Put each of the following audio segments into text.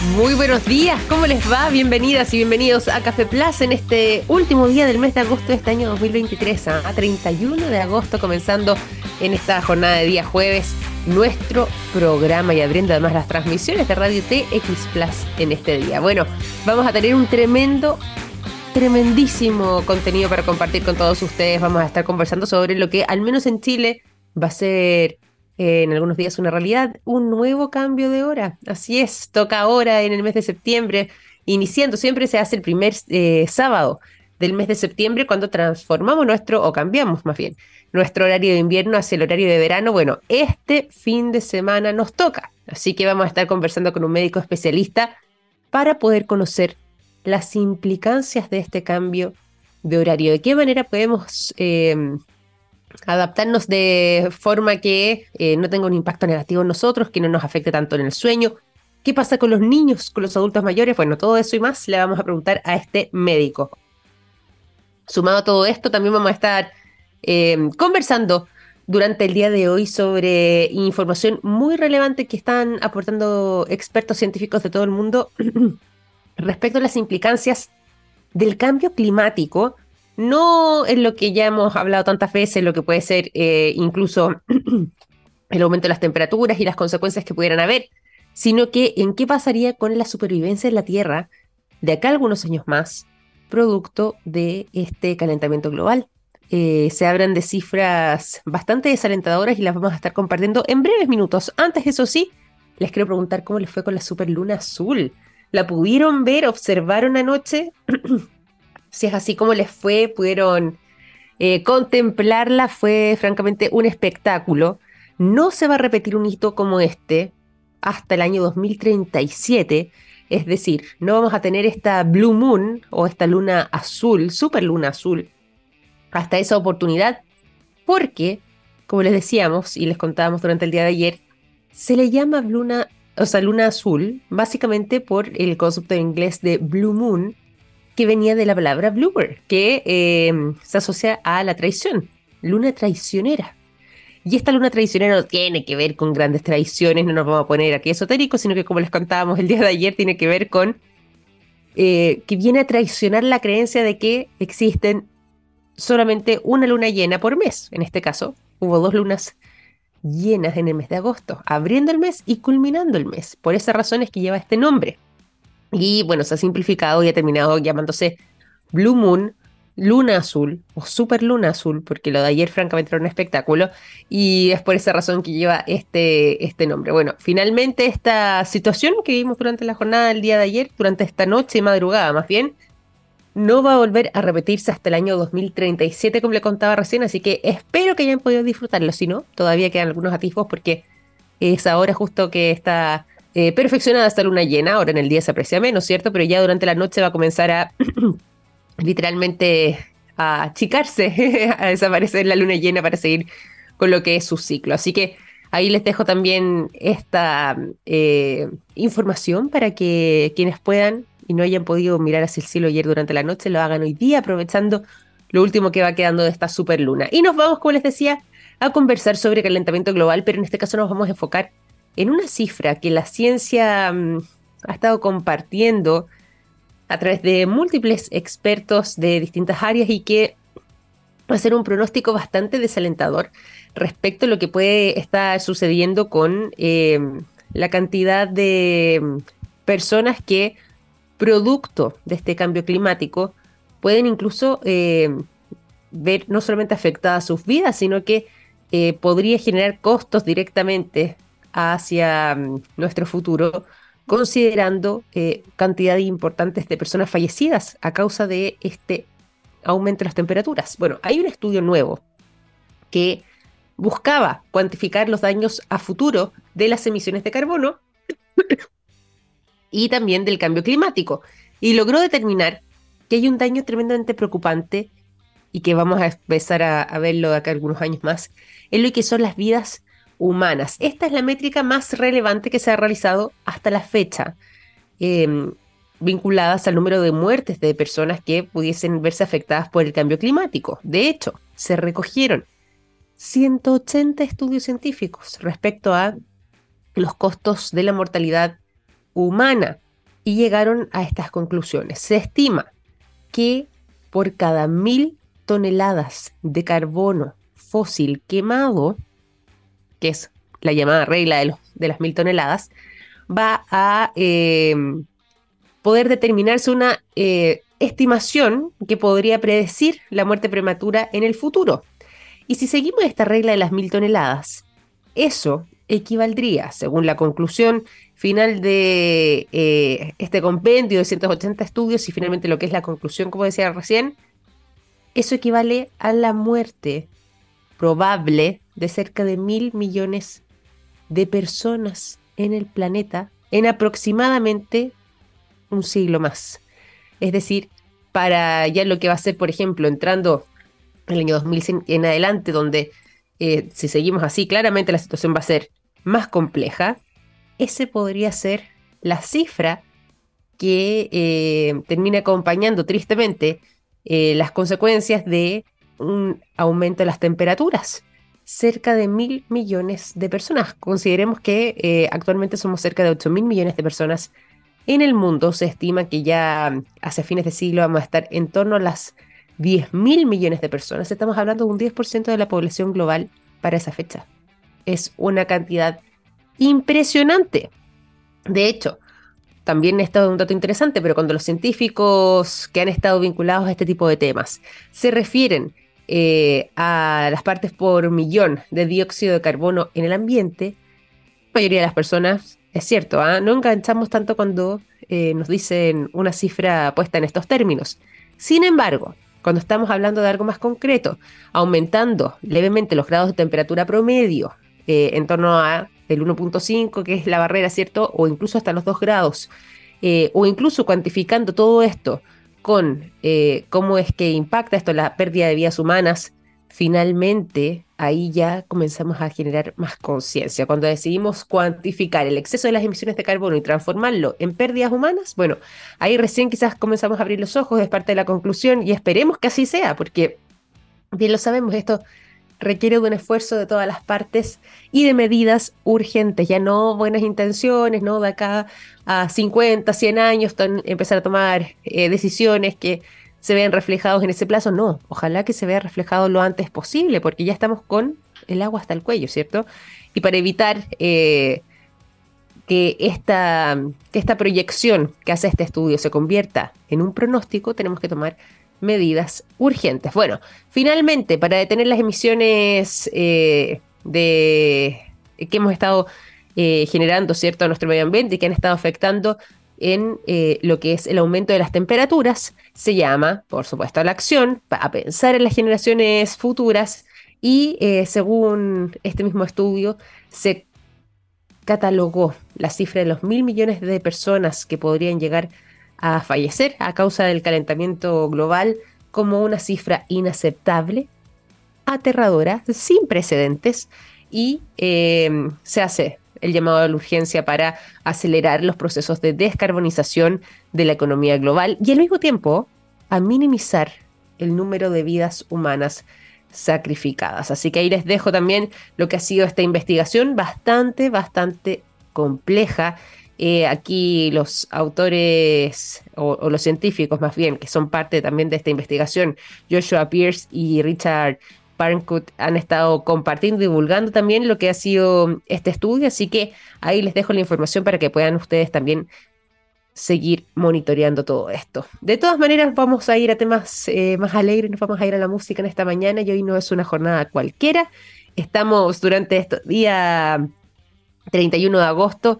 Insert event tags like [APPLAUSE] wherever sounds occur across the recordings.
Muy buenos días, ¿cómo les va? Bienvenidas y bienvenidos a Café Plus en este último día del mes de agosto de este año 2023, ¿ah? a 31 de agosto, comenzando en esta jornada de día jueves nuestro programa y abriendo además las transmisiones de Radio TX Plus en este día. Bueno, vamos a tener un tremendo, tremendísimo contenido para compartir con todos ustedes. Vamos a estar conversando sobre lo que al menos en Chile va a ser eh, en algunos días una realidad, un nuevo cambio de hora. Así es, toca ahora en el mes de septiembre, iniciando, siempre se hace el primer eh, sábado del mes de septiembre cuando transformamos nuestro, o cambiamos más bien, nuestro horario de invierno hacia el horario de verano. Bueno, este fin de semana nos toca, así que vamos a estar conversando con un médico especialista para poder conocer las implicancias de este cambio de horario, de qué manera podemos eh, adaptarnos de forma que eh, no tenga un impacto negativo en nosotros, que no nos afecte tanto en el sueño. ¿Qué pasa con los niños, con los adultos mayores? Bueno, todo eso y más le vamos a preguntar a este médico. Sumado a todo esto, también vamos a estar eh, conversando durante el día de hoy sobre información muy relevante que están aportando expertos científicos de todo el mundo [CLEARS THROAT] respecto a las implicancias del cambio climático no en lo que ya hemos hablado tantas veces, lo que puede ser eh, incluso [CLEARS THROAT] el aumento de las temperaturas y las consecuencias que pudieran haber, sino que en qué pasaría con la supervivencia en la Tierra de acá algunos años más, producto de este calentamiento global. Eh, se hablan de cifras bastante desalentadoras y las vamos a estar compartiendo en breves minutos. Antes, eso sí, les quiero preguntar cómo les fue con la superluna azul. ¿La pudieron ver, observaron anoche? [CLEARS THROAT] si es así como les fue, pudieron eh, contemplarla, fue francamente un espectáculo. No se va a repetir un hito como este hasta el año 2037, es decir, no vamos a tener esta Blue Moon o esta luna azul, super luna azul, hasta esa oportunidad, porque, como les decíamos y les contábamos durante el día de ayer, se le llama luna, o sea, luna azul, básicamente por el concepto en inglés de Blue Moon, que venía de la palabra blooper, que eh, se asocia a la traición, luna traicionera. Y esta luna traicionera no tiene que ver con grandes traiciones, no nos vamos a poner aquí esotéricos, sino que como les contábamos el día de ayer, tiene que ver con eh, que viene a traicionar la creencia de que existen solamente una luna llena por mes. En este caso, hubo dos lunas llenas en el mes de agosto, abriendo el mes y culminando el mes. Por esa razón es que lleva este nombre. Y bueno, se ha simplificado y ha terminado llamándose Blue Moon, Luna Azul o Super Luna Azul, porque lo de ayer francamente era un espectáculo y es por esa razón que lleva este, este nombre. Bueno, finalmente esta situación que vimos durante la jornada del día de ayer, durante esta noche y madrugada más bien, no va a volver a repetirse hasta el año 2037 como le contaba recién, así que espero que hayan podido disfrutarlo, si no, todavía quedan algunos atisbos porque es ahora justo que está eh, perfeccionada hasta luna llena, ahora en el día se aprecia menos, ¿cierto? Pero ya durante la noche va a comenzar a [CLEARS THROAT] literalmente a achicarse, [LAUGHS] a desaparecer la luna llena para seguir con lo que es su ciclo. Así que ahí les dejo también esta eh, información para que quienes puedan y no hayan podido mirar hacia el cielo ayer durante la noche, lo hagan hoy día aprovechando lo último que va quedando de esta super luna. Y nos vamos, como les decía, a conversar sobre calentamiento global, pero en este caso nos vamos a enfocar en una cifra que la ciencia mm, ha estado compartiendo a través de múltiples expertos de distintas áreas y que va a ser un pronóstico bastante desalentador respecto a lo que puede estar sucediendo con em, la cantidad de mm, personas que, producto de este cambio climático, pueden incluso em, ver no solamente afectadas sus vidas, sino que eh, podría generar costos directamente hacia mm, nuestro futuro, considerando eh, cantidades importantes de personas fallecidas a causa de este aumento de las temperaturas. Bueno, hay un estudio nuevo que buscaba cuantificar los daños a futuro de las emisiones de carbono y también del cambio climático, y logró determinar que hay un daño tremendamente preocupante y que vamos a empezar a, a verlo de acá algunos años más, en lo que son las vidas humanas. Esta es la métrica más relevante que se ha realizado hasta la fecha, em, vinculadas al número de muertes de personas que pudiesen verse afectadas por el cambio climático. De hecho, se recogieron 180 estudios científicos respecto a los costos de la mortalidad humana y llegaron a estas conclusiones. Se estima que por cada mil toneladas de carbono fósil quemado, que es la llamada regla de, de las mil toneladas, va a eh, poder determinarse una eh, estimación que podría predecir la muerte prematura en el futuro. Y si seguimos esta regla de las mil toneladas, eso equivaldría, según la conclusión final de eh, este compendio de 180 estudios y finalmente lo que es la conclusión, como decía recién, eso equivale a la muerte probable de cerca de mil millones de personas en el planeta en aproximadamente un siglo más. Es decir, para ya lo que va a ser, por ejemplo, entrando el año 2100 en adelante, donde eh, si seguimos así, claramente la situación va a ser más compleja, ese podría ser la cifra que eh, termina acompañando tristemente eh, las consecuencias de un aumento de las temperaturas. Cerca de mil millones de personas. Consideremos que actualmente somos cerca de 8 mil millones de personas en el mundo. Se estima que ya hacia fines de siglo vamos a estar en torno a las 10 mil millones de personas. Estamos hablando de un 10% de la población global para esa fecha. Es una cantidad impresionante. De hecho, también he estado un dato interesante, pero cuando los científicos que han estado vinculados a este tipo de temas se refieren eh, a las partes por millón de dióxido de carbono en el ambiente, la mayoría de las personas, es cierto, ¿ah? no enganchamos tanto cuando eh, nos dicen una cifra puesta en estos términos. Sin embargo, cuando estamos hablando de algo más concreto, aumentando levemente los grados de temperatura promedio eh, en torno a el 1.5, que es la barrera, ¿cierto? O incluso hasta los 2 grados, o incluso cuantificando todo esto con eh, cómo es que impacta esto la pérdida de vidas humanas, finalmente ahí ya comenzamos a generar más conciencia. Cuando decidimos cuantificar el exceso de las emisiones de carbono y transformarlo en pérdidas humanas, bueno, ahí recién quizás comenzamos a abrir los ojos, es parte de la conclusión y esperemos que así sea, porque bien lo sabemos, esto requiere de un esfuerzo de todas las partes y de medidas urgentes, ya no buenas intenciones, no de acá a 50, 100 años empezar a tomar eh, decisiones que se vean reflejados en ese plazo, no, ojalá que se vea reflejado lo antes posible, porque ya estamos con el agua hasta el cuello, ¿cierto? Y para evitar eh, que, esta, que esta proyección que hace este estudio se convierta en un pronóstico, tenemos que tomar medidas urgentes. Bueno, finalmente, para detener las emisiones eh, de, que hemos estado eh, generando, ¿cierto?, a nuestro medio ambiente y que han estado afectando en eh, lo que es el aumento de las temperaturas, se llama, por supuesto, la acción, a pensar en las generaciones futuras y eh, según este mismo estudio, se catalogó la cifra de los mil millones de personas que podrían llegar a fallecer a causa del calentamiento global como una cifra inaceptable, aterradora, sin precedentes y eh, se hace el llamado a la urgencia para acelerar los procesos de descarbonización de la economía global y al mismo tiempo a minimizar el número de vidas humanas sacrificadas. Así que ahí les dejo también lo que ha sido esta investigación bastante, bastante compleja. Eh, aquí los autores o, los científicos más bien, que son parte también de esta investigación, Joshua Pierce y Richard Parenthood han estado compartiendo y divulgando también lo que ha sido este estudio, así que ahí les dejo la información para que puedan ustedes también seguir monitoreando todo esto. De todas maneras, vamos a ir a temas eh, más alegres, nos vamos a ir a la música en esta mañana y hoy no es una jornada cualquiera. Estamos durante este día 31 de agosto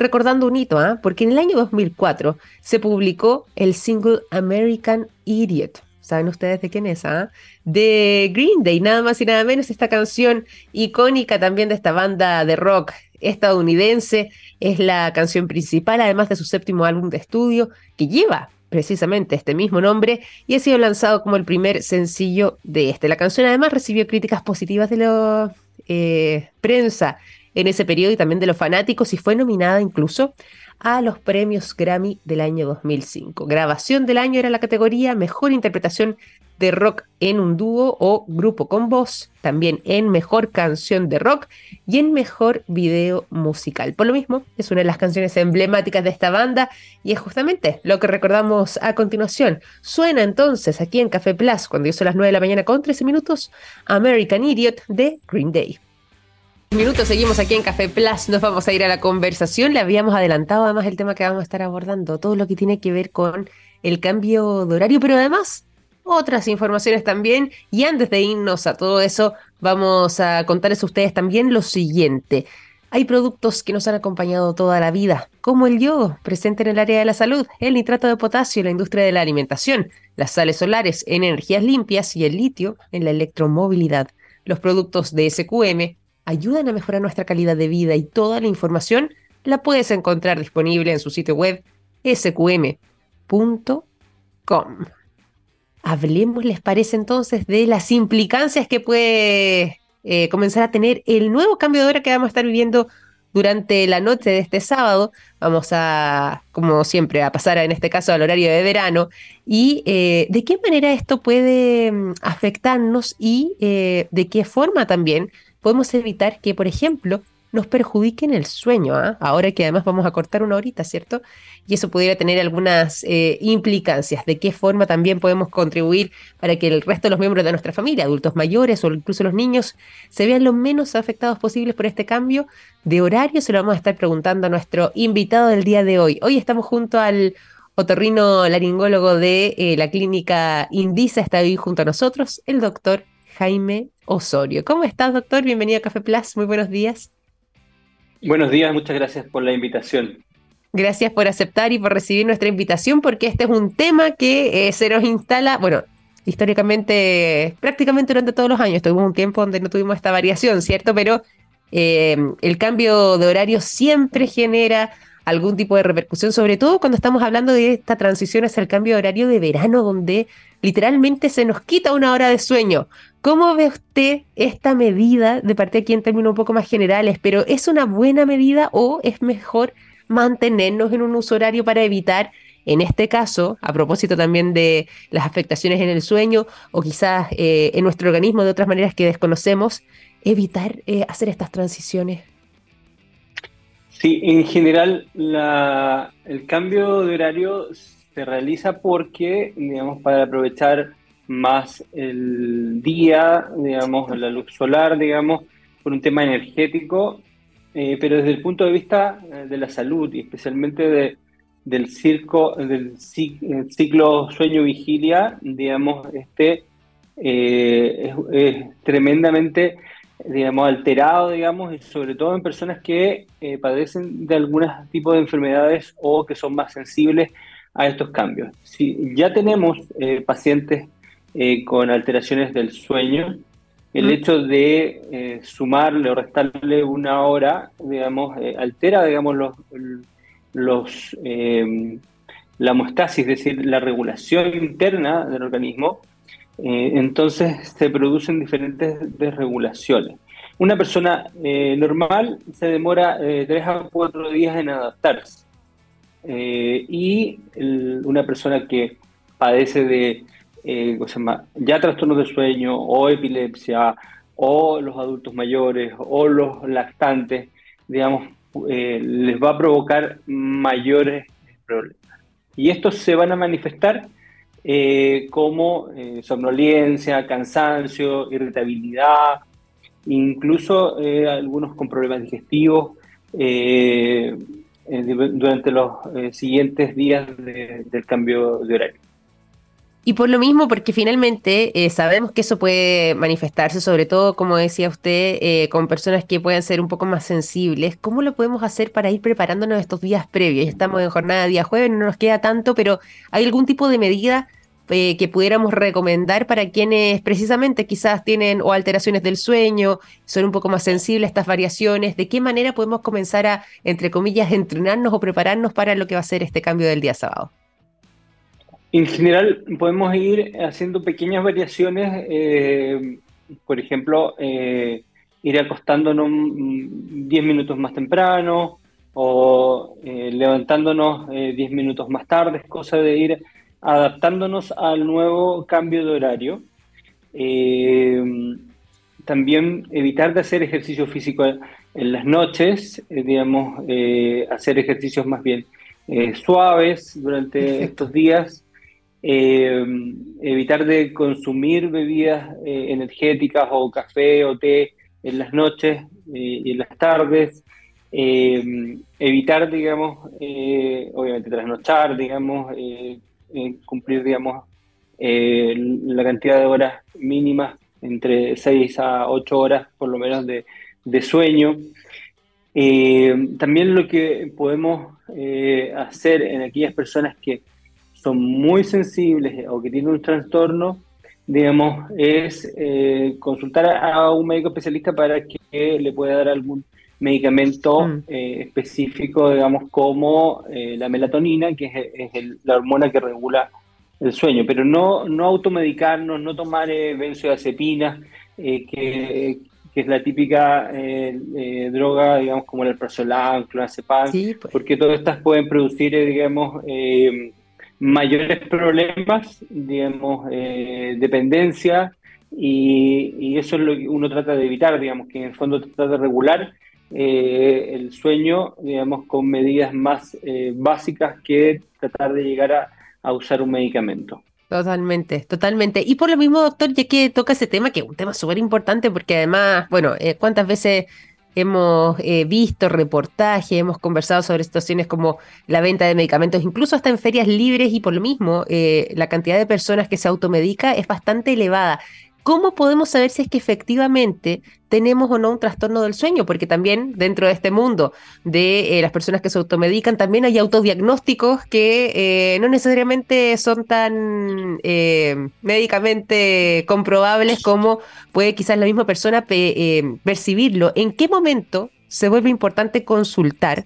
recordando un hito, ¿ah? porque en el año 2004 se publicó el single American Idiot ¿Saben ustedes de quién es? Ah? De Green Day, nada más y nada menos. Esta canción icónica también de esta banda de rock estadounidense. Es la canción principal, además de su séptimo álbum de estudio, que lleva precisamente este mismo nombre y ha sido lanzado como el primer sencillo de este. La canción además recibió críticas positivas de la eh, prensa en ese periodo y también de los fanáticos y fue nominada incluso a los premios Grammy del año 2005. Grabación del año era la categoría, mejor interpretación de rock en un dúo o grupo con voz, también en mejor canción de rock y en mejor video musical. Por lo mismo, es una de las canciones emblemáticas de esta banda y es justamente lo que recordamos a continuación. Suena entonces aquí en Café Plus, cuando son las 9 de la mañana con 13 minutos, American Idiot de Green Day. Minutos, seguimos aquí en Café Plus, nos vamos a ir a la conversación, le habíamos adelantado además el tema que vamos a estar abordando, todo lo que tiene que ver con el cambio de horario, pero además otras informaciones también. Y antes de irnos a todo eso, vamos a contarles a ustedes también lo siguiente. Hay productos que nos han acompañado toda la vida, como el yodo, presente en el área de la salud, el nitrato de potasio en la industria de la alimentación, las sales solares en energías limpias y el litio en la electromovilidad. Los productos de SQM ayudan a mejorar nuestra calidad de vida y toda la información la puedes encontrar disponible en su sitio web sqm.com. Hablemos, ¿les parece entonces de las implicancias que puede eh, comenzar a tener el nuevo cambio de hora que vamos a estar viviendo durante la noche de este sábado? Vamos a, como siempre, a pasar en este caso al horario de verano y eh, de qué manera esto puede mm, afectarnos y eh, de qué forma también podemos evitar que, por ejemplo, nos perjudiquen el sueño, ¿ah? ahora que además vamos a cortar una horita, ¿cierto? Y eso pudiera tener algunas eh, implicancias, de qué forma también podemos contribuir para que el resto de los miembros de nuestra familia, adultos mayores o incluso los niños, se vean lo menos afectados posibles por este cambio de horario. Se lo vamos a estar preguntando a nuestro invitado del día de hoy. Hoy estamos junto al otorrino laringólogo de eh, la clínica Indisa, está hoy junto a nosotros, el doctor Jaime Osorio. ¿Cómo estás, doctor? Bienvenido a Café Plus. Muy buenos días. Buenos días, muchas gracias por la invitación. Gracias por aceptar y por recibir nuestra invitación, porque este es un tema que eh, se nos instala, bueno, históricamente, prácticamente durante todos los años. Tuvimos un tiempo donde no tuvimos esta variación, ¿cierto? Pero eh, el cambio de horario siempre genera algún tipo de repercusión, sobre todo cuando estamos hablando de esta transición hacia el cambio de horario de verano, donde literalmente se nos quita una hora de sueño. ¿Cómo ve usted esta medida de parte aquí en términos un poco más generales? Pero ¿es una buena medida o es mejor mantenernos en un uso horario para evitar, en este caso, a propósito también de las afectaciones en el sueño o quizás eh, en nuestro organismo de otras maneras que desconocemos, evitar eh, hacer estas transiciones? Sí, en general el cambio de horario se realiza porque, digamos, para aprovechar más el día, digamos, la luz solar, digamos, por un tema energético, eh, pero desde el punto de vista eh, de la salud y especialmente del, circo, del ciclo sueño-vigilia, digamos, este eh, es, tremendamente, digamos, alterado, digamos, y sobre todo en personas que padecen de algún tipo de enfermedades o que son más sensibles a estos cambios. Si ya tenemos pacientes eh, con alteraciones del sueño. El mm. hecho de eh, sumarle o restarle una hora, digamos, eh, altera, digamos, los, los la homeostasis, es decir, la regulación interna del organismo. entonces se producen diferentes desregulaciones. Una persona normal se demora tres a cuatro días en adaptarse. y una persona que padece de eh, ya trastornos de sueño o epilepsia o los adultos mayores o los lactantes, digamos, eh, les va a provocar mayores problemas. Y estos se van a manifestar eh, como somnolencia, cansancio, irritabilidad, incluso algunos con problemas digestivos durante los siguientes días del cambio de horario. Y por lo mismo, porque finalmente eh, sabemos que eso puede manifestarse, sobre todo, como decía usted, eh, con personas que puedan ser un poco más sensibles. ¿Cómo lo podemos hacer para ir preparándonos estos días previos? Estamos en jornada día jueves, no nos queda tanto, pero ¿hay algún tipo de medida eh, que pudiéramos recomendar para quienes precisamente quizás tienen o alteraciones del sueño, son un poco más sensibles a estas variaciones? ¿De qué manera podemos comenzar a, entre comillas, entrenarnos o prepararnos para lo que va a ser este cambio del día sábado? En general podemos ir haciendo pequeñas variaciones, eh, por ejemplo, eh, ir acostándonos 10 minutos más temprano o eh, levantándonos 10 minutos más tarde, es cosa de ir adaptándonos al nuevo cambio de horario. También evitar de hacer ejercicio físico en las noches, digamos, hacer ejercicios más bien suaves durante estos días, evitar de consumir bebidas energéticas o café o té en las noches y en las tardes, evitar, digamos, obviamente trasnochar, digamos, cumplir, digamos, eh, la cantidad de horas mínimas, entre 6 a 8 horas por lo menos de, sueño. Eh, también lo que podemos eh, hacer en aquellas personas que son muy sensibles o que tienen un trastorno, digamos, es consultar a un médico especialista para que le pueda dar algún medicamento mm. específico, digamos, como la melatonina, que es, la hormona que regula el sueño, pero no, no automedicarnos, no tomar eh, benzodiazepinas, eh, que, es la típica eh, eh, droga, digamos, como el prazolam, clonazepam, pues. porque todas estas pueden producir, digamos, mayores problemas, digamos, dependencia, y, eso es lo que uno trata de evitar, digamos, que en el fondo trata de regular el sueño, digamos, con medidas más básicas que tratar de llegar a usar un medicamento. Totalmente, totalmente. Y por lo mismo, doctor, ya que toca ese tema, que es un tema súper importante, porque además, bueno, eh, ¿cuántas veces hemos eh, visto reportajes, hemos conversado sobre situaciones como la venta de medicamentos, incluso hasta en ferias libres, y por lo mismo, eh, la cantidad de personas que se automedica es bastante elevada. ¿Cómo podemos saber si es que efectivamente tenemos o no un trastorno del sueño? Porque también dentro de este mundo de eh, las personas que se automedican, también hay autodiagnósticos que eh, no necesariamente son tan eh, médicamente comprobables como puede quizás la misma persona percibirlo. ¿En qué momento se vuelve importante consultar?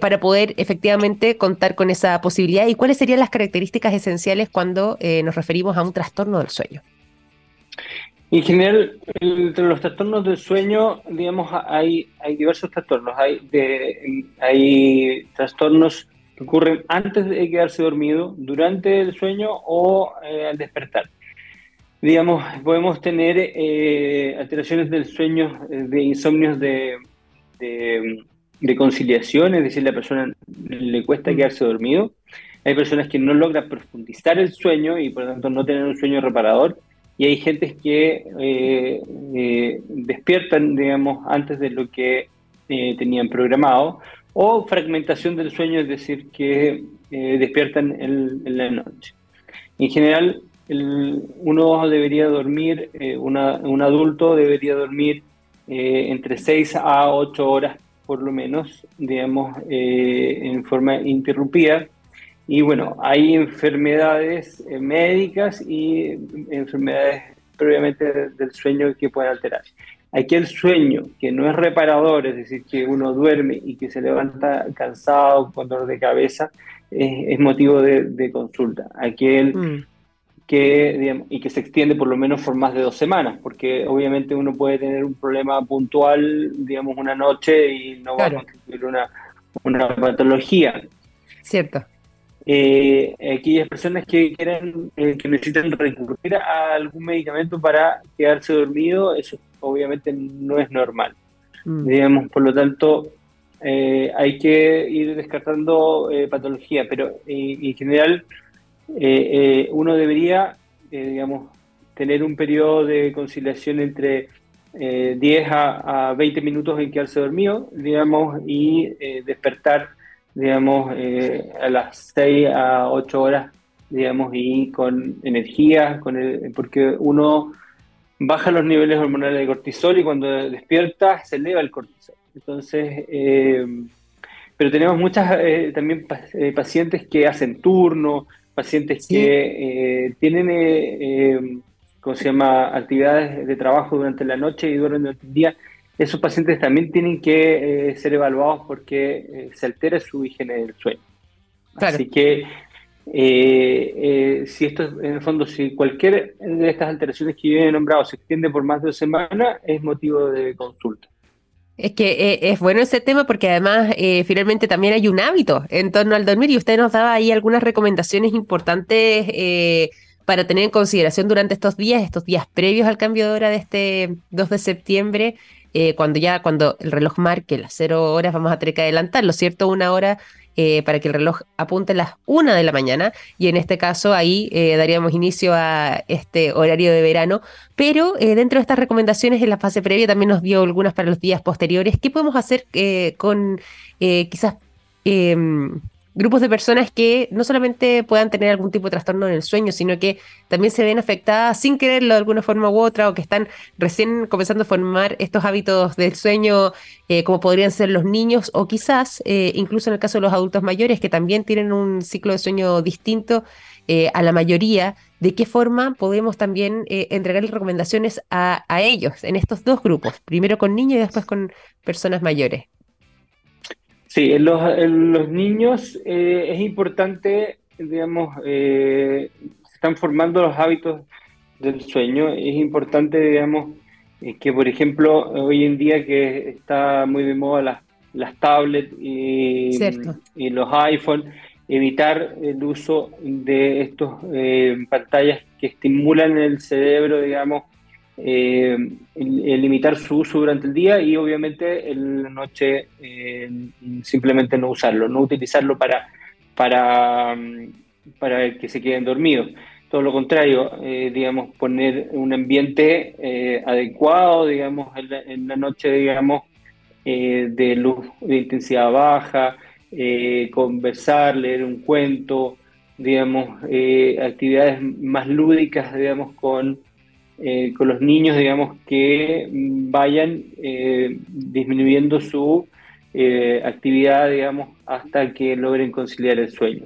para poder efectivamente contar con esa posibilidad y cuáles serían las características esenciales cuando nos referimos a un trastorno del sueño. En general, entre los trastornos del sueño, digamos, hay, hay diversos trastornos. Hay, de, hay trastornos que ocurren antes de quedarse dormido, durante el sueño o eh, al despertar. Digamos, podemos tener eh, alteraciones del sueño, eh, de insomnios de, de, conciliación, es decir, la persona le cuesta mm. quedarse dormido. Hay personas que no logran profundizar el sueño y por lo tanto no tener un sueño reparador y hay gente que eh, eh, despiertan, digamos, antes de lo que eh, tenían programado, o fragmentación del sueño, es decir, que despiertan en, la noche. En general, uno debería dormir, un adulto debería dormir entre 6 a 8 horas por lo menos, digamos, en forma interrumpida, y bueno, hay enfermedades eh, médicas y enfermedades previamente del sueño que pueden alterar. Aquel sueño que no es reparador, es decir, que uno duerme y que se levanta cansado, con dolor de cabeza, es, motivo de, consulta. Aquel mm. que, digamos, y que se extiende por lo menos por más de dos semanas, porque obviamente uno puede tener un problema puntual, digamos, una noche y no va a constituir una, una patología. Cierto eh, aquellas personas que quieren, eh, que necesitan recurrir a algún medicamento para quedarse dormido, eso obviamente no es normal. Mm. Digamos, por lo tanto, eh, hay que ir descartando eh, patología, pero en general uno debería, digamos, tener un periodo de conciliación entre 10 a, a, 20 minutos en quedarse dormido, digamos, y despertar digamos, eh, a las 6 a 8 horas, digamos, y con energía, con el, porque uno baja los niveles hormonales de cortisol y cuando despierta se eleva el cortisol. Entonces, eh, pero tenemos muchas eh, también pacientes que hacen turno, pacientes que tienen, ¿cómo se llama?, actividades de trabajo durante la noche y duermen durante el día esos pacientes también tienen que eh, ser evaluados porque eh, se altera su higiene del sueño. Así que eh, si esto, en el fondo, si cualquier de estas alteraciones que yo he nombrado se extiende por más de dos semanas, es motivo de consulta. Es que eh, es bueno ese tema porque además eh, finalmente también hay un hábito en torno al dormir y usted nos daba ahí algunas recomendaciones importantes eh, para tener en consideración durante estos días, estos días previos al cambio de hora de este 2 de septiembre, cuando ya cuando el reloj marque las cero horas vamos a tener que adelantarlo, ¿cierto? Una hora eh, para que el reloj apunte a las 1 de la mañana y en este caso ahí eh, daríamos inicio a este horario de verano, pero eh, dentro de estas recomendaciones en la fase previa también nos dio algunas para los días posteriores. ¿Qué podemos hacer con quizás em, grupos de personas que no solamente puedan tener algún tipo de trastorno en el sueño, sino que también se ven afectadas sin quererlo de alguna forma u otra o que están recién comenzando a formar estos hábitos del sueño eh, como podrían ser los niños o quizás eh, incluso en el caso de los adultos mayores que también tienen un ciclo de sueño distinto eh, a la mayoría, de qué forma podemos también entregar recomendaciones a, a ellos en estos dos grupos, primero con niños y después con personas mayores. Sí, en los, en los niños eh, es importante, digamos, eh, se están formando los hábitos del sueño. Es importante, digamos, eh, que por ejemplo hoy en día que está muy de moda las, las tablets y, y los iPhones, evitar el uso de estos pantallas que estimulan el cerebro, digamos, eh, limitar su uso durante el día y obviamente en la noche eh, simplemente no usarlo, no utilizarlo para, para, para que se queden dormidos. Todo lo contrario, eh, digamos, poner un ambiente adecuado, digamos, en la, noche, digamos, de luz de intensidad baja, conversar, leer un cuento, digamos, actividades más lúdicas, digamos, con eh, con los niños, digamos, que vayan eh, disminuyendo su eh, actividad, digamos, hasta que logren conciliar el sueño.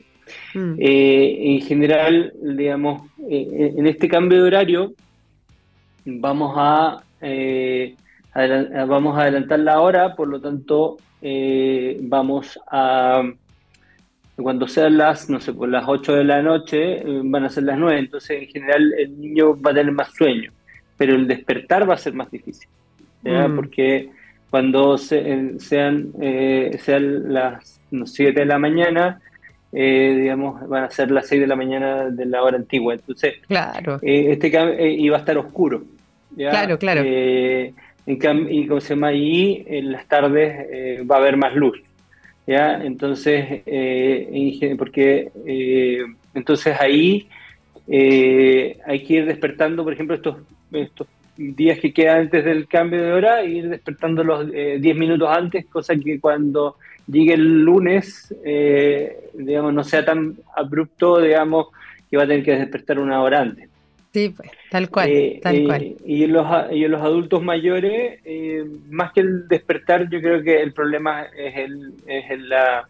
Mm. en general, digamos, en este cambio de horario vamos a, vamos a adelantar la hora, por lo tanto, vamos a cuando sean las, no sé, por las 8 de la noche, eh, van a ser las 9, entonces en general el niño va a tener más sueño, pero el despertar va a ser más difícil, mm. porque cuando sean, eh, sean las 7 de la mañana, eh, digamos, van a ser las 6 de la mañana de la hora antigua, entonces claro. este y va a estar oscuro. Claro, claro. en y como se llama, ahí en las tardes va a haber más luz. ¿Ya? Entonces, eh, porque eh, entonces ahí eh, hay que ir despertando, por ejemplo, estos, estos días que quedan antes del cambio de hora, e ir despertando los 10 minutos antes, cosa que cuando llegue el lunes, digamos, no sea tan abrupto, digamos, que va a tener que despertar una hora antes. Sí, pues, tal cual, eh, tal eh, cual. Y en los, y los adultos mayores, eh, más que el despertar, yo creo que el problema es, el, es en, la,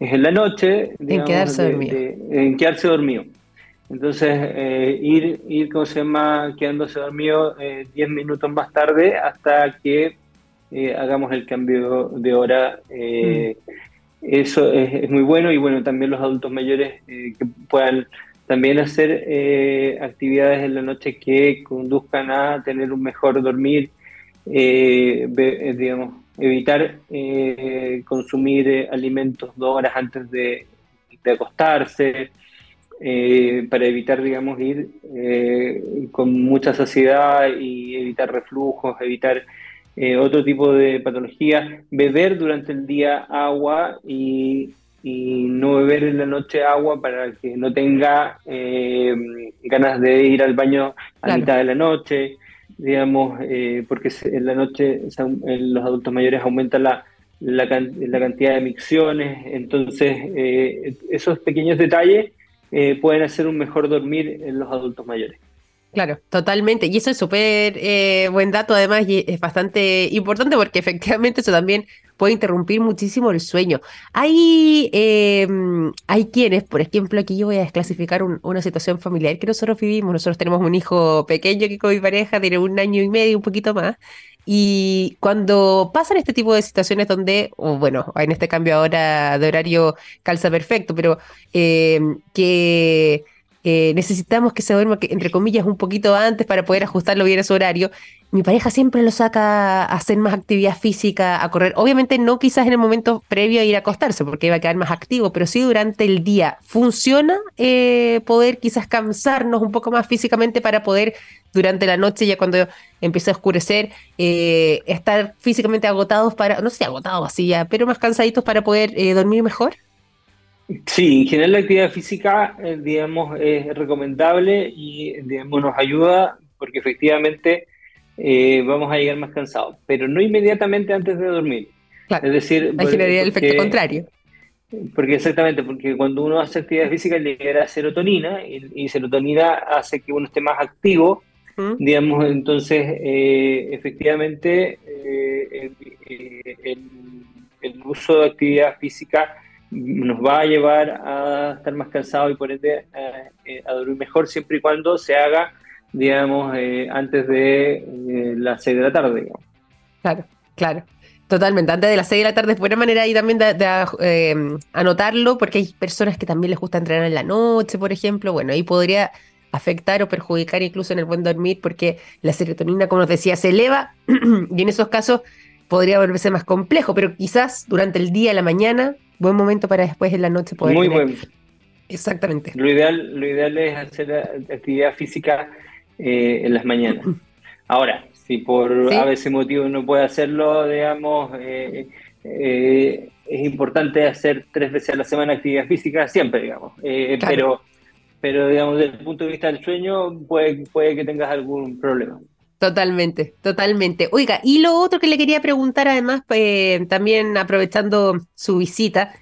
es en la noche. en quedarse dormido. en quedarse dormido. Entonces, ir, ir, ¿cómo se llama? Quedándose dormido 10 minutos más tarde hasta que hagamos el cambio de hora. Mm. Eso es, es, muy bueno y bueno, también los adultos mayores que puedan también hacer eh, actividades en la noche que conduzcan a tener un mejor dormir, eh, eh, digamos, evitar consumir alimentos dos horas antes de, acostarse, para evitar, digamos, ir con mucha saciedad y evitar reflujos, evitar otro tipo de patologías, beber durante el día agua y y no beber en la noche agua para que no tenga eh, ganas de ir al baño a mitad de la noche, digamos, eh, porque en la noche en los adultos mayores aumenta la, la, cantidad de micciones, entonces eh, esos pequeños detalles pueden hacer un mejor dormir en los adultos mayores. Claro, totalmente. Y eso es súper eh, buen dato, además, y es bastante importante porque efectivamente eso también puede interrumpir muchísimo el sueño. Hay, em, hay quienes, por ejemplo, aquí yo voy a desclasificar una situación familiar que nosotros vivimos. Nosotros tenemos un hijo pequeño que con mi pareja tiene un año y medio, un poquito más. Y cuando pasan este tipo de situaciones donde, o bueno, en este cambio ahora de horario calza perfecto, pero em, que eh, necesitamos que se duerma, entre comillas, un poquito antes para poder ajustarlo bien a su horario. Mi pareja siempre lo saca a hacer más actividad física, a correr. Obviamente no quizás en el momento previo a ir a acostarse, porque iba a quedar más activo, pero sí durante el día. ¿Funciona eh, poder quizás cansarnos un poco más físicamente para poder durante la noche, ya cuando empieza a oscurecer, eh, estar físicamente agotados para, no sé, agotados así ya, pero más cansaditos para poder dormir mejor? Sí, en general la actividad física, eh, digamos, es recomendable y, digamos, nos ayuda porque efectivamente eh, vamos a llegar más cansados, pero no inmediatamente antes de dormir. es decir, generaría el efecto contrario. Porque exactamente, porque cuando uno hace actividad física libera serotonina y, serotonina hace que uno esté más activo, ¿Mm? digamos, entonces eh, efectivamente el, el uso de actividad física nos va a llevar a estar más cansados y por ende eh, a, dormir mejor siempre y cuando se haga, digamos, eh, antes de eh, las 6 de la tarde. Digamos. Claro, claro. Totalmente, antes de las 6 de la tarde es buena manera ahí también de, anotarlo, porque hay personas que también les gusta entrenar en la noche, por ejemplo. Bueno, ahí podría afectar o perjudicar incluso en el buen dormir, porque la serotonina, como nos decía, se eleva [CLEARS THROAT] y en esos casos podría volverse más complejo, pero quizás durante el día, la mañana, buen momento para después en la noche poder. Muy buen. Exactamente. Lo ideal, lo ideal es hacer actividad física eh, en las mañanas. Ahora, si por a veces motivo no puede hacerlo, digamos, eh, eh, es importante hacer tres veces a la semana actividad física siempre, digamos. Pero, pero digamos, desde el punto de vista del sueño, puede, puede que tengas algún problema. Totalmente, totalmente. Oiga, y lo otro que le quería preguntar además, eh, también aprovechando su visita,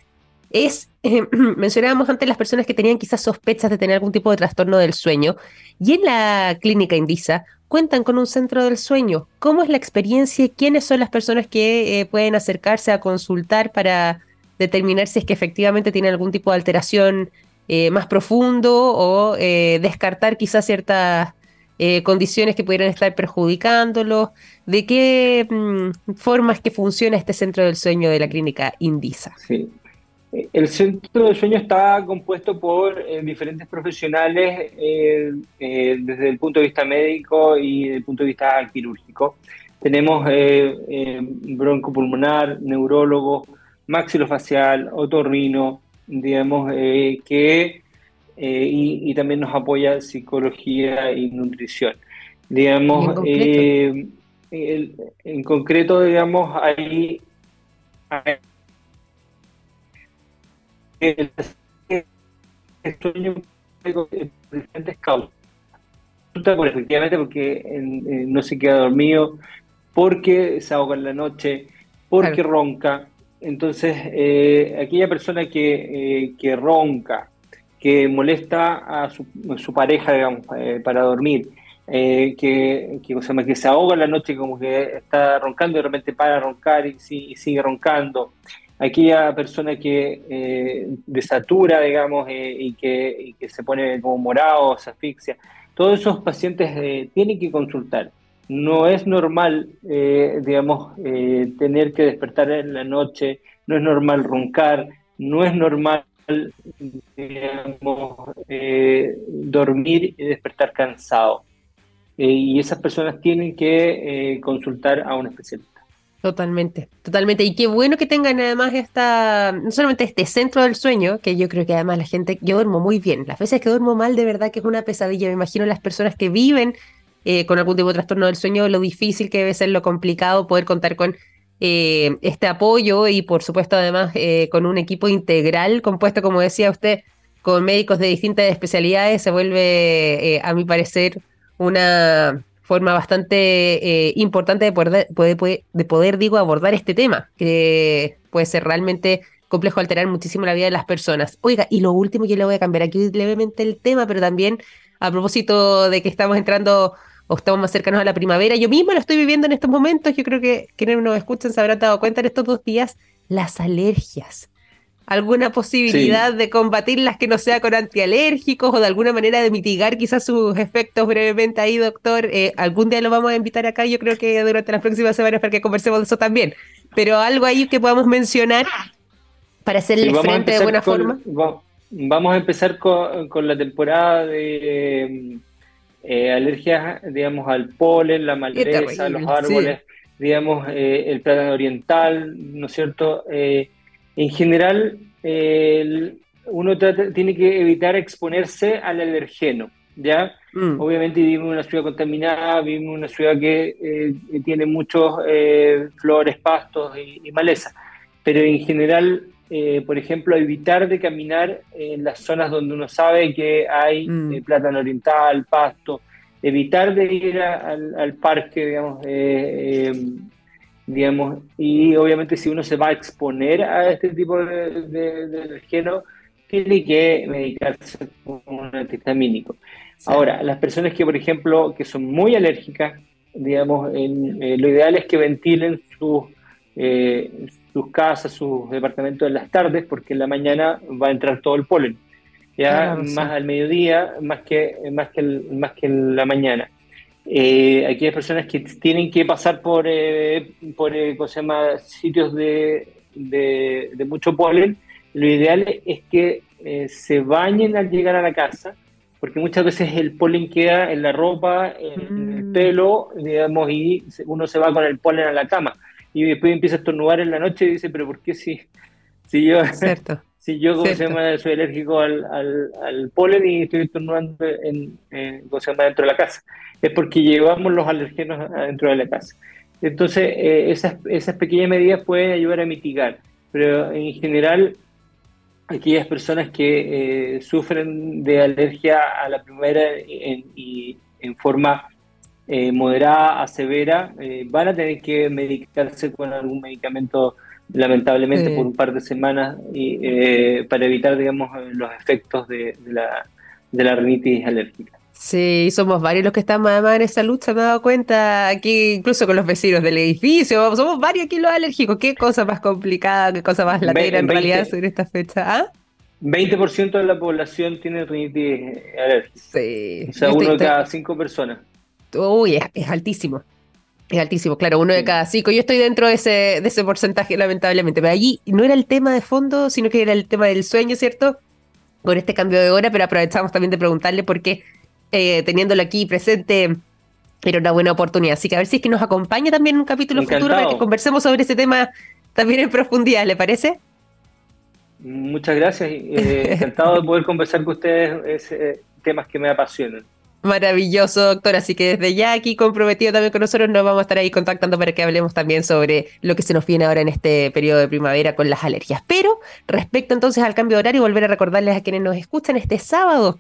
es, eh, [CLEARS THROAT] mencionábamos antes las personas que tenían quizás sospechas de tener algún tipo de trastorno del sueño, y en la clínica Indisa cuentan con un centro del sueño. ¿Cómo es la experiencia quiénes son las personas que eh, pueden acercarse a consultar para determinar si es que efectivamente tienen algún tipo de alteración más profundo o descartar quizás ciertas eh, condiciones que pudieran estar perjudicándolo, de qué mm, formas que funciona este centro del sueño de la clínica Indisa. Sí. El centro del sueño está compuesto por eh, diferentes profesionales eh, desde el punto de vista médico y desde el punto de vista quirúrgico. Tenemos broncopulmonar, neurólogo, maxilofacial, otorrino, digamos, que eh, y, también nos apoya psicología y nutrición. Digamos, en concreto, eh, digamos, hay, hay el sueño diferentes causas. Por, efectivamente porque no se queda dormido, porque se ahoga en la noche, porque ronca. Entonces, eh, aquella persona que, que ronca, que molesta a su, pareja, digamos, eh, para dormir, eh, que, se ahoga en la noche, como que está roncando y de repente para roncar y, sigue roncando. Aquella persona que eh, desatura, digamos, y que, que, se pone como morado, se asfixia. Todos esos pacientes tienen que consultar. No es normal, digamos, tener que despertar en la noche, no es normal roncar, no es normal digamos, eh, dormir y despertar cansado. Eh, y esas personas tienen que eh, consultar a un especialista. Totalmente, totalmente. Y qué bueno que tengan además esta, no solamente este centro del sueño, que yo creo que además la gente, yo duermo muy bien. Las veces que duermo mal, de verdad que es una pesadilla. Me imagino las personas que viven con algún tipo de trastorno del sueño, lo difícil que debe ser, lo complicado poder contar con eh, este apoyo y por supuesto además eh, con un equipo integral compuesto, como decía usted, con médicos de distintas especialidades, se vuelve, eh, a mi parecer, una forma bastante importante de poder, de poder, digo, abordar este tema, que puede ser realmente complejo alterar muchísimo la vida de las personas. Oiga, y lo último que le voy a cambiar aquí levemente el tema, pero también a propósito de que estamos entrando o estamos más cercanos a la primavera. Yo misma lo estoy viviendo en estos momentos. Yo creo que quienes nos escuchan se habrán dado cuenta en estos dos días. Las alergias. ¿Alguna posibilidad de combatirlas que no sea con antialérgicos o de alguna manera de mitigar quizás sus efectos brevemente ahí, doctor? Eh, algún día lo vamos a invitar acá. Yo creo que durante las próximas semanas para que conversemos de eso también. Pero algo ahí que podamos mencionar para hacerle frente de buena forma. vamos a empezar con, la temporada de eh, alergias, digamos, al polen, la maleza, a los árboles, digamos, eh, el plátano oriental, ¿no es cierto? Eh, en general, uno tiene que evitar exponerse al alergeno, ¿ya? Mm. Obviamente vivimos en una ciudad contaminada, vivimos en una ciudad que tiene muchos flores, pastos y, y maleza, pero en general eh, por ejemplo, evitar de caminar en las zonas donde uno sabe que hay mm. eh, plátano oriental, pasto, evitar de ir al, parque, digamos, eh, digamos, y obviamente si uno se va a exponer a este tipo de, de, tiene que medicarse con un antihistamínico. Ahora, las personas que, por ejemplo, que son muy alérgicas, digamos, lo ideal es que ventilen sus, sus casas, sus departamentos en las tardes, porque en la mañana va a entrar todo el polen. Ya más al mediodía, más que, más que, más que en la mañana. Eh, aquí hay personas que tienen que pasar por, eh, por eh, se llama? sitios de, de, mucho polen. Lo ideal es que eh, se bañen al llegar a la casa, porque muchas veces el polen queda en la ropa, en el mm. pelo, digamos, y uno se va con el polen a la cama y después empieza a estornudar en la noche y dice, pero ¿por qué si, si yo, [LAUGHS] si yo se llama, soy alérgico al, al, polen y estoy estornudando en, se llama, dentro de la casa? Es porque llevamos los alergenos dentro de la casa. Entonces, eh, esas, esas pequeñas medidas pueden ayudar a mitigar, pero en general, aquellas personas que eh, sufren de alergia a la primera y en forma eh, moderada a severa, eh, van a tener que medicarse con algún medicamento lamentablemente por un par de semanas y, eh, para evitar, digamos, los efectos de, la, de la rinitis alérgica. Sí, somos varios los que estamos además en esa lucha, me he dado cuenta aquí, incluso con los vecinos del edificio, somos varios aquí los alérgicos. Qué cosa más complicada, qué cosa más latera en realidad en esta fecha. ¿Ah? 20% de la población tiene rinitis alérgica. Sí. O sea, uno de cada cinco personas. Uy, es, altísimo. Es altísimo, claro, uno de cada cinco. Yo estoy dentro de ese, de ese porcentaje, lamentablemente. Pero allí no era el tema de fondo, sino que era el tema del sueño, ¿cierto? Con este cambio de hora, pero aprovechamos también de preguntarle por qué, eh, teniéndolo aquí presente, era una buena oportunidad. Así que a ver si es que nos acompaña también en un capítulo futuro para que conversemos sobre ese tema también en profundidad, ¿le parece? Muchas gracias. Eh, encantado de poder conversar con ustedes eh, temas que me apasionan. Maravilloso, doctor. Así que desde ya aquí comprometido también con nosotros, nos vamos a estar ahí contactando para que hablemos también sobre lo que se nos viene ahora en este periodo de primavera con las alergias. Pero respecto entonces al cambio de horario, volver a recordarles a quienes nos escuchan este sábado,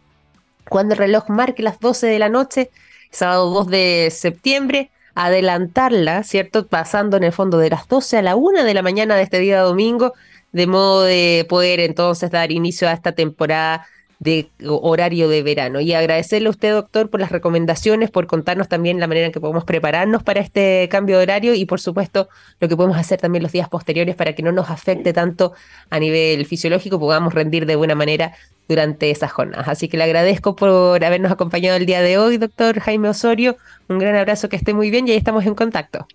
cuando el reloj marque las 12 de la noche, sábado 2 de septiembre, adelantarla, ¿cierto? Pasando en el fondo de las 12 a la 1 de la mañana de este día domingo, de modo de poder entonces dar inicio a esta temporada de horario de verano. Y agradecerle a usted, doctor, por las recomendaciones, por contarnos también la manera en que podemos prepararnos para este cambio de horario y, por supuesto, lo que podemos hacer también los días posteriores para que no nos afecte tanto a nivel fisiológico, podamos rendir de buena manera durante esas jornadas. Así que le agradezco por habernos acompañado el día de hoy, doctor Jaime Osorio. Un gran abrazo, que esté muy bien y ahí estamos en contacto.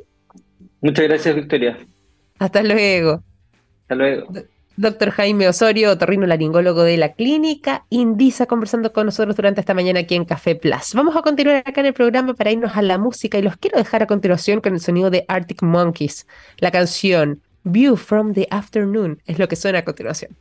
Muchas gracias, Victoria. Hasta luego. Hasta luego. Doctor Jaime Osorio, otorrino laringólogo de la clínica Indisa, conversando con nosotros durante esta mañana aquí en Café Plus. Vamos a continuar acá en el programa para irnos a la música y los quiero dejar a continuación con el sonido de Arctic Monkeys. La canción View from the Afternoon es lo que suena a continuación.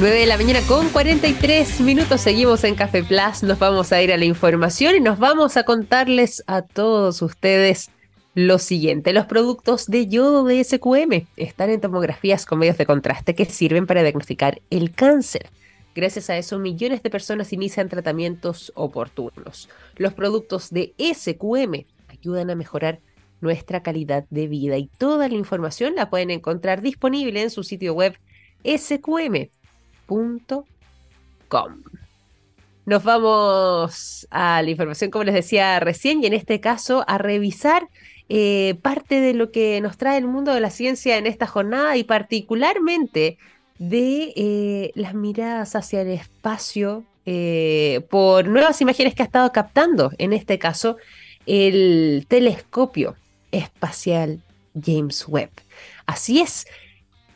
9 de la mañana con 43 minutos seguimos en Café Plus, nos vamos a ir a la información y nos vamos a contarles a todos ustedes lo siguiente, los productos de yodo de SQM están en tomografías con medios de contraste que sirven para diagnosticar el cáncer. Gracias a eso, millones de personas inician tratamientos oportunos. Los productos de SQM ayudan a mejorar nuestra calidad de vida y toda la información la pueden encontrar disponible en su sitio web sqm.com. Nos vamos a la información, como les decía recién, y en este caso a revisar eh, parte de lo que nos trae el mundo de la ciencia en esta jornada y particularmente de eh, las miradas hacia el espacio eh, por nuevas imágenes que ha estado captando, en este caso, el telescopio espacial James Webb. Así es,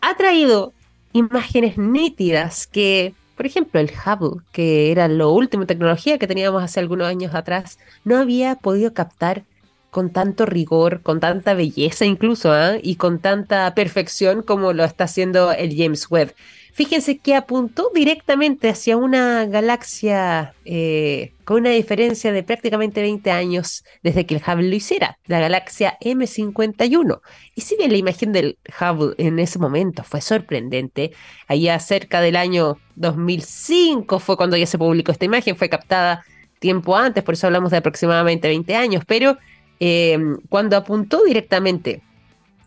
ha traído imágenes nítidas que, por ejemplo, el Hubble, que era lo último tecnología que teníamos hace algunos años atrás, no había podido captar con tanto rigor, con tanta belleza incluso, ¿ah? y con tanta perfección como lo está haciendo el James Webb. Fíjense que apuntó directamente hacia una galaxia eh, con una diferencia de prácticamente 20 años desde que el Hubble lo hiciera, la galaxia M51. Y si bien la imagen del Hubble en ese momento fue sorprendente, allá cerca del año 2005 fue cuando ya se publicó esta imagen, fue captada tiempo antes, por eso hablamos de aproximadamente 20 años, pero eh, cuando apuntó directamente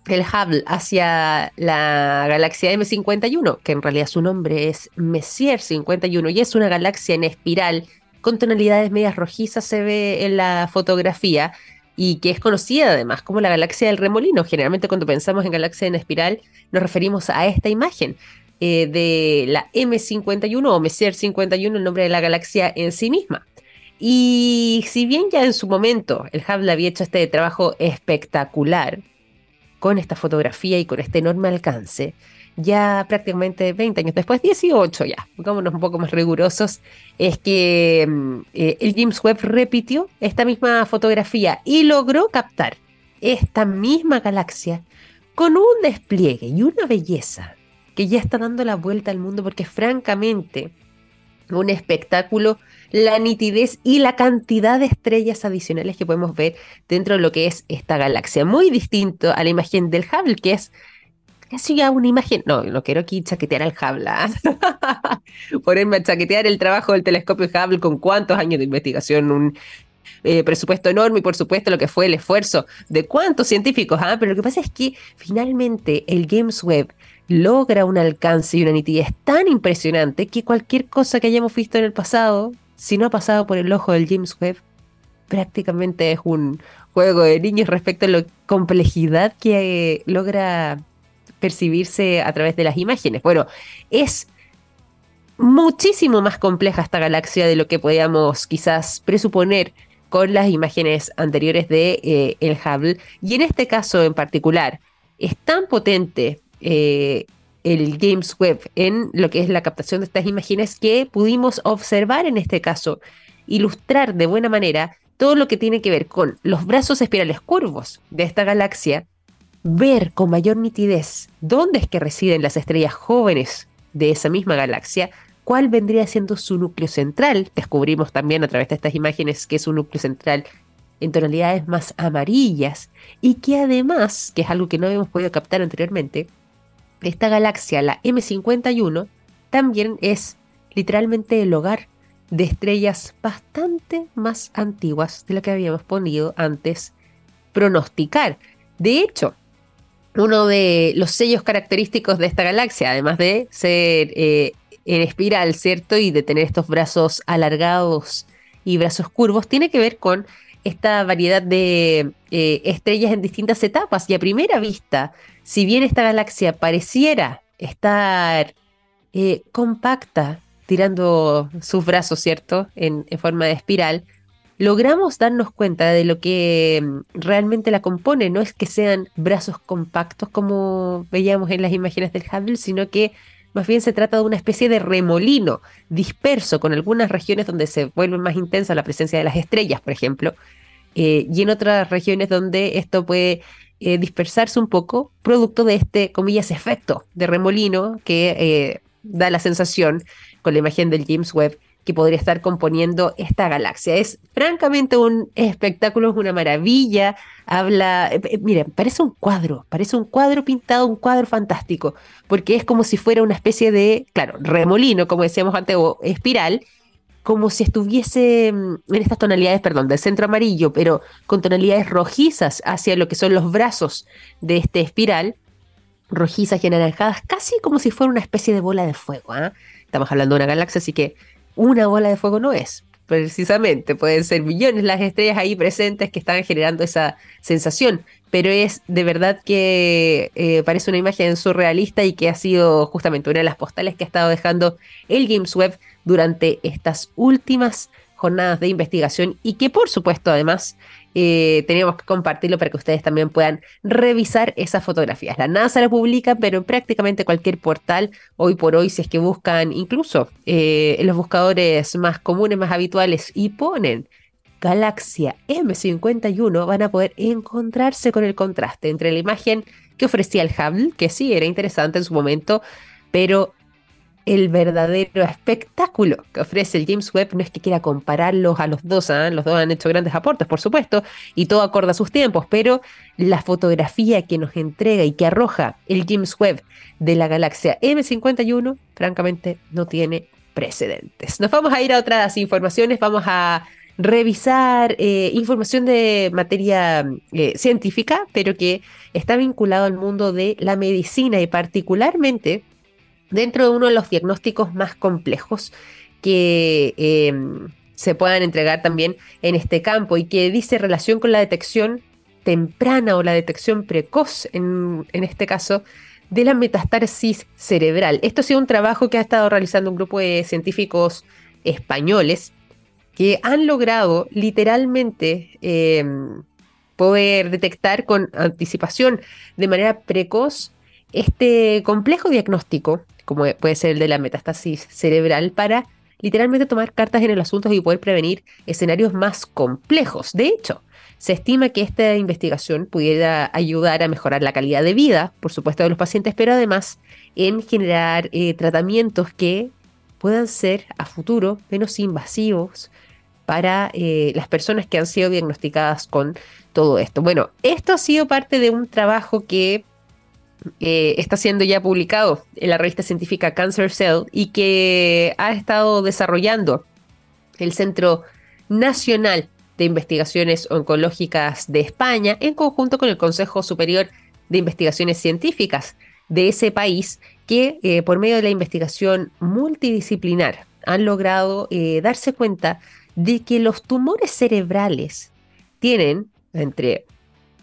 el Hubble hacia la galaxia M51, que en realidad su nombre es Messier 51, y es una galaxia en espiral con tonalidades medias rojizas, se ve en la fotografía, y que es conocida además como la galaxia del remolino. Generalmente cuando pensamos en galaxia en espiral nos referimos a esta imagen eh, de la M51 o Messier 51, el nombre de la galaxia en sí misma. Y si bien ya en su momento el Hubble había hecho este trabajo espectacular, con esta fotografía y con este enorme alcance, ya prácticamente 20 años después, 18 ya, pongámonos un poco más rigurosos, es que mm, eh, el James Webb repitió esta misma fotografía y logró captar esta misma galaxia con un despliegue y una belleza que ya está dando la vuelta al mundo porque francamente un espectáculo, la nitidez y la cantidad de estrellas adicionales que podemos ver dentro de lo que es esta galaxia. Muy distinto a la imagen del Hubble, que es casi ya una imagen. No, no quiero aquí chaquetear al Hubble. ¿ah? [LAUGHS] Ponerme a chaquetear el trabajo del telescopio Hubble con cuántos años de investigación, un eh, presupuesto enorme y por supuesto lo que fue el esfuerzo de cuántos científicos, ¿ah? pero lo que pasa es que finalmente el James Webb logra un alcance y una nitidez tan impresionante que cualquier cosa que hayamos visto en el pasado, si no ha pasado por el ojo del James Webb, prácticamente es un juego de niños respecto a la complejidad que eh, logra percibirse a través de las imágenes. Bueno, es muchísimo más compleja esta galaxia de lo que podíamos quizás presuponer con las imágenes anteriores de eh, el Hubble y en este caso en particular es tan potente eh, el James Webb en lo que es la captación de estas imágenes que pudimos observar en este caso, ilustrar de buena manera todo lo que tiene que ver con los brazos espirales curvos de esta galaxia, ver con mayor nitidez dónde es que residen las estrellas jóvenes de esa misma galaxia, cuál vendría siendo su núcleo central. Descubrimos también a través de estas imágenes que es un núcleo central en tonalidades más amarillas y que además, que es algo que no habíamos podido captar anteriormente, esta galaxia, la M51, también es literalmente el hogar de estrellas bastante más antiguas de lo que habíamos podido antes pronosticar. De hecho, uno de los sellos característicos de esta galaxia, además de ser eh, en espiral, ¿cierto? Y de tener estos brazos alargados y brazos curvos, tiene que ver con esta variedad de eh, estrellas en distintas etapas. Y a primera vista, si bien esta galaxia pareciera estar eh, compacta, tirando sus brazos, ¿cierto? En, forma de espiral, logramos darnos cuenta de lo que mm, realmente la compone. No es que sean brazos compactos como veíamos en las imágenes del Hubble, sino que más bien se trata de una especie de remolino disperso con algunas regiones donde se vuelve más intensa la presencia de las estrellas, por ejemplo, eh, y en otras regiones donde esto puede eh, dispersarse un poco, producto de este, comillas, efecto de remolino que eh, da la sensación con la imagen del James Webb que podría estar componiendo esta galaxia. Es francamente un espectáculo, es una maravilla. Habla, eh, eh, miren, parece un cuadro, parece un cuadro pintado, un cuadro fantástico, porque es como si fuera una especie de, claro, remolino, como decíamos antes, o espiral, como si estuviese mm, en estas tonalidades, perdón, del centro amarillo, pero con tonalidades rojizas hacia lo que son los brazos de este espiral, rojizas y anaranjadas, casi como si fuera una especie de bola de fuego. ¿ah? Estamos hablando de una galaxia, así que una bola de fuego no es, precisamente. Pueden ser millones las estrellas ahí presentes que están generando esa sensación, pero es de verdad que eh, parece una imagen surrealista y que ha sido justamente una de las postales que ha estado dejando el Games Web durante estas últimas jornadas de investigación y que por supuesto además eh, tenemos que compartirlo para que ustedes también puedan revisar esas fotografías. La NASA la publica, pero en prácticamente cualquier portal, hoy por hoy, si es que buscan incluso eh, los buscadores más comunes, más habituales, y ponen Galaxia M51, van a poder encontrarse con el contraste entre la imagen que ofrecía el Hubble, que sí era interesante en su momento, pero el verdadero espectáculo que ofrece el James Webb no es que quiera compararlos a los dos, ¿ah? los dos han hecho grandes aportes, por supuesto, y todo acorde a sus tiempos, pero la fotografía que nos entrega y que arroja el James Webb de la galaxia M51, francamente, no tiene precedentes. Nos vamos a ir a otras informaciones, vamos a revisar eh, información de materia eh, científica, pero que está vinculado al mundo de la medicina y particularmente dentro de uno de los diagnósticos más complejos que em, se puedan entregar también en este campo y que dice relación con la detección temprana o la detección precoz, en, en este caso, de la metastasis cerebral. Esto ha sido un trabajo que ha estado realizando un grupo de científicos españoles que han logrado literalmente em, poder detectar con anticipación de manera precoz este complejo diagnóstico como puede ser el de la metástasis cerebral, para literalmente tomar cartas en el asunto y poder prevenir escenarios más complejos. De hecho, se estima que esta investigación pudiera ayudar a mejorar la calidad de vida, por supuesto, de los pacientes, pero además en generar eh, tratamientos que puedan ser a futuro menos invasivos para eh, las personas que han sido diagnosticadas con todo esto. Bueno, esto ha sido parte de un trabajo que eh, está siendo ya publicado en la revista científica Cancer Cell y que ha estado desarrollando el Centro Nacional de Investigaciones Oncológicas de España en conjunto con el Consejo Superior de Investigaciones Científicas de ese país que eh, por medio de la investigación multidisciplinar han logrado eh, darse cuenta de que los tumores cerebrales tienen, entre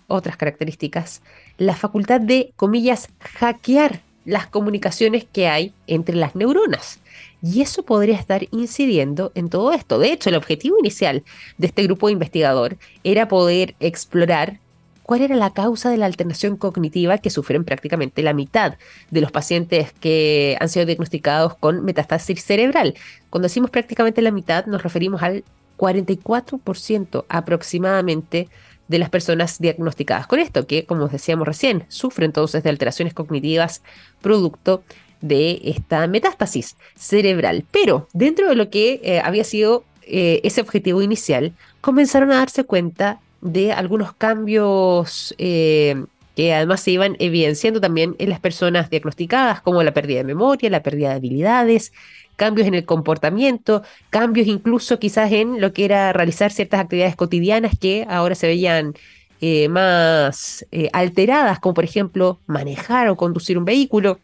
otras características, la facultad de, comillas, hackear las comunicaciones que hay entre las neuronas. Y eso podría estar incidiendo en todo esto. De hecho, el objetivo inicial de este grupo de investigador era poder explorar cuál era la causa de la alternación cognitiva que sufren prácticamente la mitad de los pacientes que han sido diagnosticados con metástasis cerebral. Cuando decimos prácticamente la mitad, nos referimos al 44% aproximadamente de las personas diagnosticadas con esto, que como decíamos recién, sufren entonces de alteraciones cognitivas producto de esta metástasis cerebral. Pero dentro de lo que eh, había sido eh, ese objetivo inicial, comenzaron a darse cuenta de algunos cambios eh, que además se iban evidenciando también en las personas diagnosticadas, como la pérdida de memoria, la pérdida de habilidades, cambios en el comportamiento, cambios incluso quizás en lo que era realizar ciertas actividades cotidianas que ahora se veían eh, más eh, alteradas, como por ejemplo manejar o conducir un vehículo.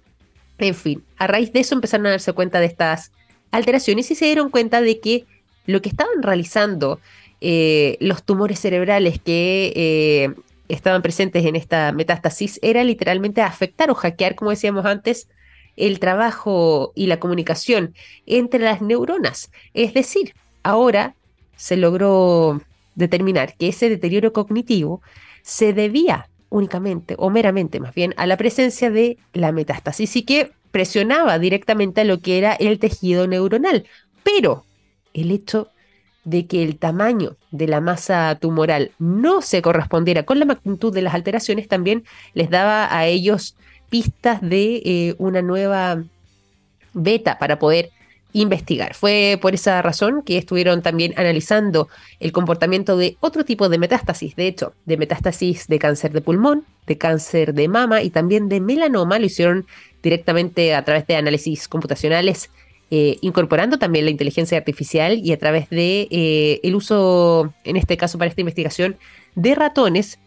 En fin, a raíz de eso empezaron a darse cuenta de estas alteraciones y se dieron cuenta de que lo que estaban realizando eh, los tumores cerebrales que estaban presentes en esta metástasis era literalmente afectar o hackear, como decíamos antes, el trabajo y la comunicación entre las neuronas. Es decir, ahora se logró determinar que ese deterioro cognitivo se debía únicamente o meramente más bien a la presencia de la metástasis y que presionaba directamente a lo que era el tejido neuronal. Pero el hecho de que el tamaño de la masa tumoral no se correspondiera con la magnitud de las alteraciones también les daba a ellos pistas de eh, una nueva beta para poder investigar. Fue por esa razón que estuvieron también analizando el comportamiento de otro tipo de metástasis, de hecho, de metástasis de cáncer de pulmón, de cáncer de mama y también de melanoma. Lo hicieron directamente a través de análisis computacionales, eh, incorporando también la inteligencia artificial y a través de eh, el uso, en este caso para esta investigación, de ratones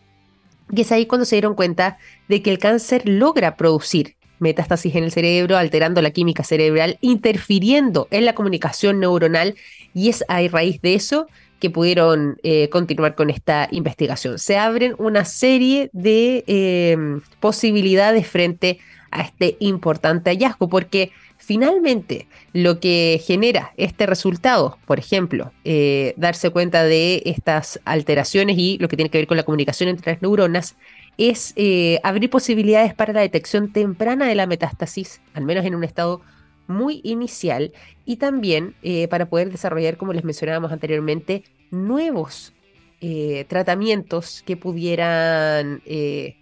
y es ahí cuando se dieron cuenta de que el cáncer logra producir metástasis en el cerebro, alterando la química cerebral, interfiriendo en la comunicación neuronal y es a raíz de eso que pudieron eh, continuar con esta investigación. Se abren una serie de posibilidades frente a este importante hallazgo, porque Finalmente, lo que genera este resultado, por ejemplo, eh, darse cuenta de estas alteraciones y lo que tiene que ver con la comunicación entre las neuronas, es eh, abrir posibilidades para la detección temprana de la metástasis, al menos en un estado muy inicial, y también eh, para poder desarrollar, como les mencionábamos anteriormente, nuevos tratamientos que pudieran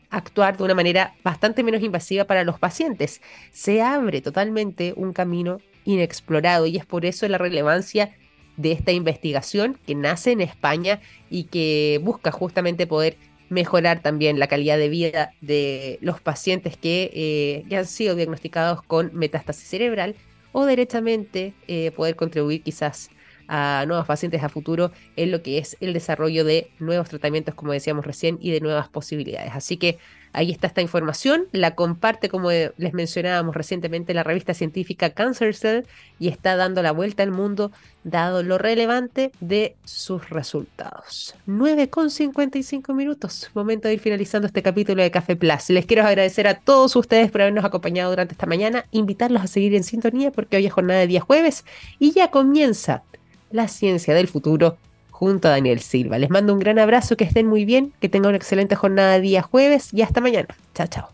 actuar de una manera bastante menos invasiva para los pacientes. Se abre totalmente un camino inexplorado y es por eso la relevancia de esta investigación que nace en España y que busca justamente poder mejorar también la calidad de vida de los pacientes que eh, ya han sido diagnosticados con metástasis cerebral o derechamente eh, poder contribuir quizás a nuevos pacientes a futuro en lo que es el desarrollo de nuevos tratamientos, como decíamos recién, y de nuevas posibilidades. Así que ahí está esta información, la comparte, como les mencionábamos recientemente, la revista científica Cancer Cell y está dando la vuelta al mundo, dado lo relevante de sus resultados. 9,55 minutos, momento de ir finalizando este capítulo de Café Plus. Les quiero agradecer a todos ustedes por habernos acompañado durante esta mañana, invitarlos a seguir en sintonía porque hoy es jornada de día jueves y ya comienza la ciencia del futuro junto a Daniel Silva. Les mando un gran abrazo, que estén muy bien, que tengan una excelente jornada día jueves y hasta mañana. Chao, chao.